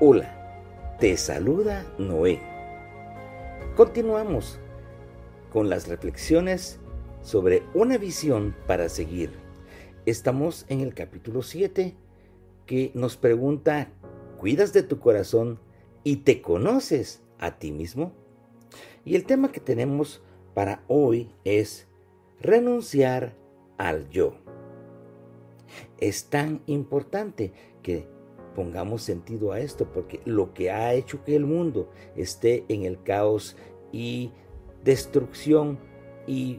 Hola, te saluda Noé. Continuamos con las reflexiones sobre una visión para seguir. Estamos en el capítulo 7 que nos pregunta, ¿cuidas de tu corazón y te conoces a ti mismo? Y el tema que tenemos para hoy es renunciar al yo. Es tan importante que pongamos sentido a esto, porque lo que ha hecho que el mundo esté en el caos y destrucción y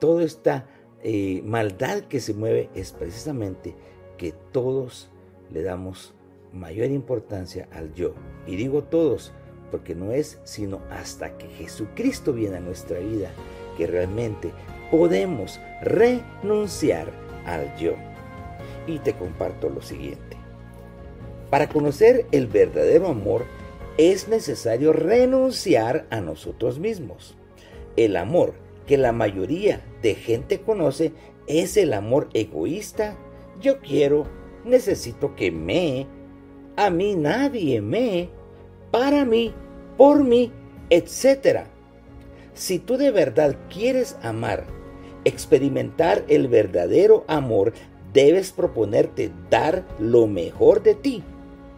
toda esta eh, maldad que se mueve es precisamente que todos le damos mayor importancia al yo. Y digo todos, porque no es sino hasta que Jesucristo viene a nuestra vida que realmente podemos renunciar al yo. Y te comparto lo siguiente. Para conocer el verdadero amor es necesario renunciar a nosotros mismos. El amor que la mayoría de gente conoce es el amor egoísta. Yo quiero, necesito que me, a mí nadie me, para mí, por mí, etc. Si tú de verdad quieres amar, experimentar el verdadero amor, debes proponerte dar lo mejor de ti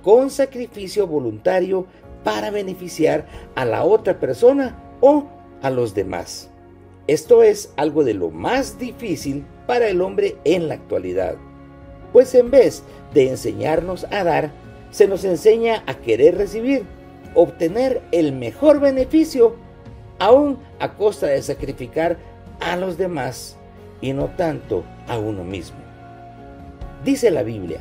con sacrificio voluntario para beneficiar a la otra persona o a los demás. Esto es algo de lo más difícil para el hombre en la actualidad, pues en vez de enseñarnos a dar, se nos enseña a querer recibir, obtener el mejor beneficio, aún a costa de sacrificar a los demás y no tanto a uno mismo. Dice la Biblia,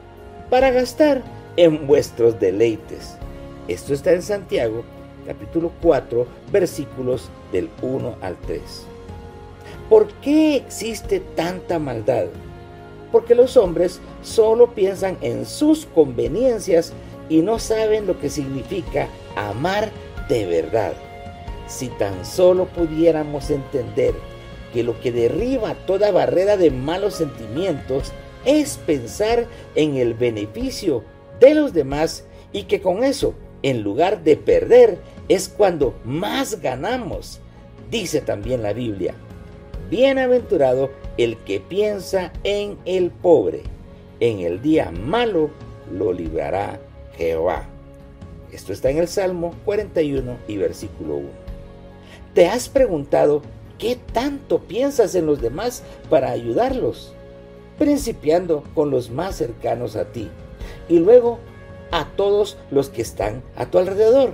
para gastar en vuestros deleites. Esto está en Santiago capítulo 4 versículos del 1 al 3. ¿Por qué existe tanta maldad? Porque los hombres solo piensan en sus conveniencias y no saben lo que significa amar de verdad. Si tan solo pudiéramos entender que lo que derriba toda barrera de malos sentimientos es pensar en el beneficio de los demás y que con eso, en lugar de perder, es cuando más ganamos. Dice también la Biblia, bienaventurado el que piensa en el pobre, en el día malo lo librará Jehová. Esto está en el Salmo 41 y versículo 1. ¿Te has preguntado qué tanto piensas en los demás para ayudarlos? Principiando con los más cercanos a ti y luego a todos los que están a tu alrededor.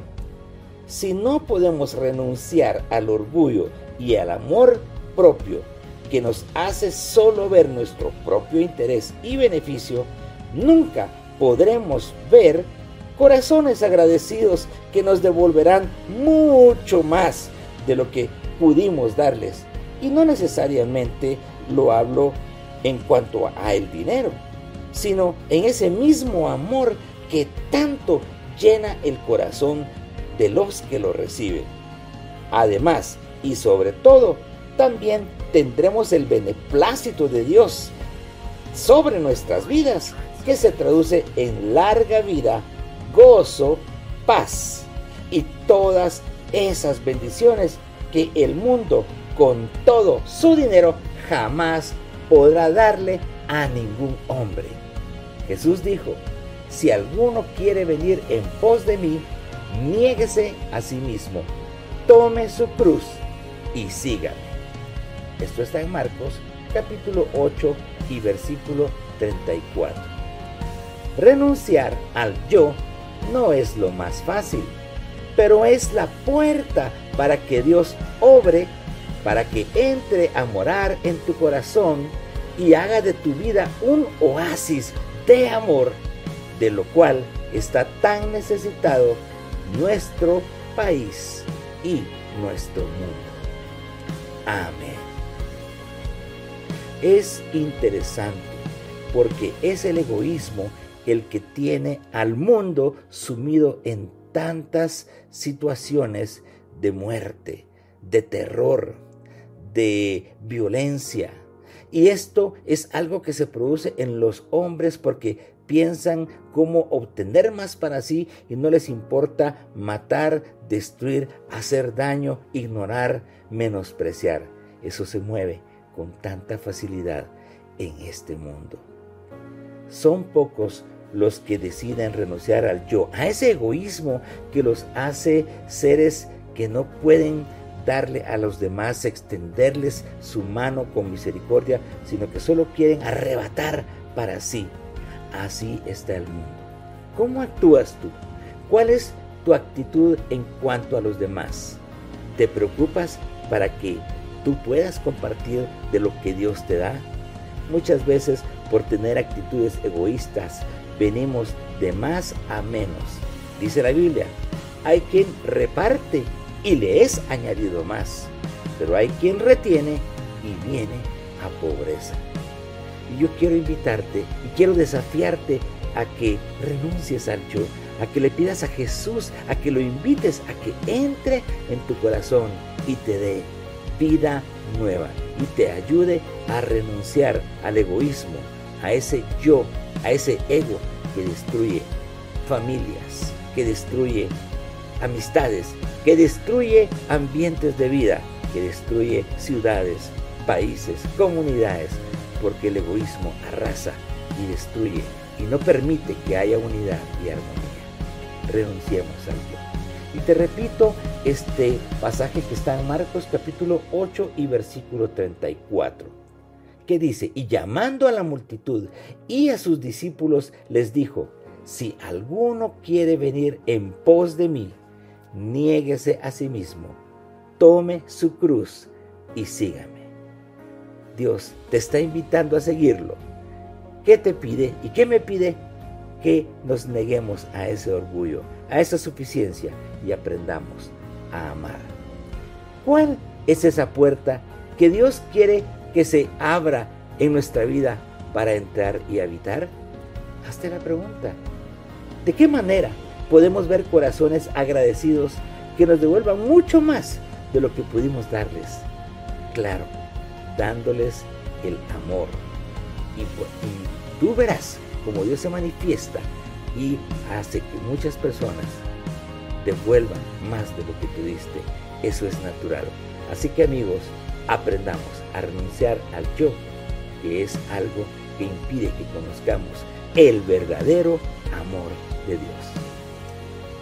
Si no podemos renunciar al orgullo y al amor propio que nos hace solo ver nuestro propio interés y beneficio, nunca podremos ver corazones agradecidos que nos devolverán mucho más de lo que pudimos darles. Y no necesariamente lo hablo en cuanto a el dinero, sino en ese mismo amor que tanto llena el corazón de los que lo reciben. Además, y sobre todo, también tendremos el beneplácito de Dios sobre nuestras vidas, que se traduce en larga vida, gozo, paz y todas esas bendiciones que el mundo con todo su dinero jamás podrá darle a ningún hombre. Jesús dijo, si alguno quiere venir en pos de mí, niéguese a sí mismo, tome su cruz y sígame. Esto está en Marcos capítulo 8 y versículo 34. Renunciar al yo no es lo más fácil, pero es la puerta para que Dios obre para que entre a morar en tu corazón y haga de tu vida un oasis de amor, de lo cual está tan necesitado nuestro país y nuestro mundo. Amén. Es interesante porque es el egoísmo el que tiene al mundo sumido en tantas situaciones de muerte, de terror, de violencia. Y esto es algo que se produce en los hombres porque piensan cómo obtener más para sí y no les importa matar, destruir, hacer daño, ignorar, menospreciar. Eso se mueve con tanta facilidad en este mundo. Son pocos los que deciden renunciar al yo, a ese egoísmo que los hace seres que no pueden darle a los demás, extenderles su mano con misericordia, sino que solo quieren arrebatar para sí. Así está el mundo. ¿Cómo actúas tú? ¿Cuál es tu actitud en cuanto a los demás? ¿Te preocupas para que tú puedas compartir de lo que Dios te da? Muchas veces por tener actitudes egoístas venimos de más a menos. Dice la Biblia, hay quien reparte y le es añadido más, pero hay quien retiene y viene a pobreza. Y yo quiero invitarte y quiero desafiarte a que renuncies al yo, a que le pidas a Jesús, a que lo invites a que entre en tu corazón y te dé vida nueva y te ayude a renunciar al egoísmo, a ese yo, a ese ego que destruye familias, que destruye amistades, que destruye ambientes de vida, que destruye ciudades, países, comunidades, porque el egoísmo arrasa y destruye y no permite que haya unidad y armonía. Renunciemos al yo. Y te repito este pasaje que está en Marcos capítulo 8 y versículo 34, que dice, y llamando a la multitud y a sus discípulos les dijo, si alguno quiere venir en pos de mí, niéguese a sí mismo, tome su cruz y sígame. Dios te está invitando a seguirlo. ¿Qué te pide y qué me pide? Que nos neguemos a ese orgullo, a esa suficiencia y aprendamos a amar. ¿Cuál es esa puerta que Dios quiere que se abra en nuestra vida para entrar y habitar? Hazte la pregunta. ¿De qué manera podemos ver corazones agradecidos que nos devuelvan mucho más de lo que pudimos darles. Claro, dándoles el amor. Y, tú verás como Dios se manifiesta y hace que muchas personas devuelvan más de lo que tú diste. Eso es natural. Así que amigos, aprendamos a renunciar al yo, que es algo que impide que conozcamos el verdadero amor de Dios.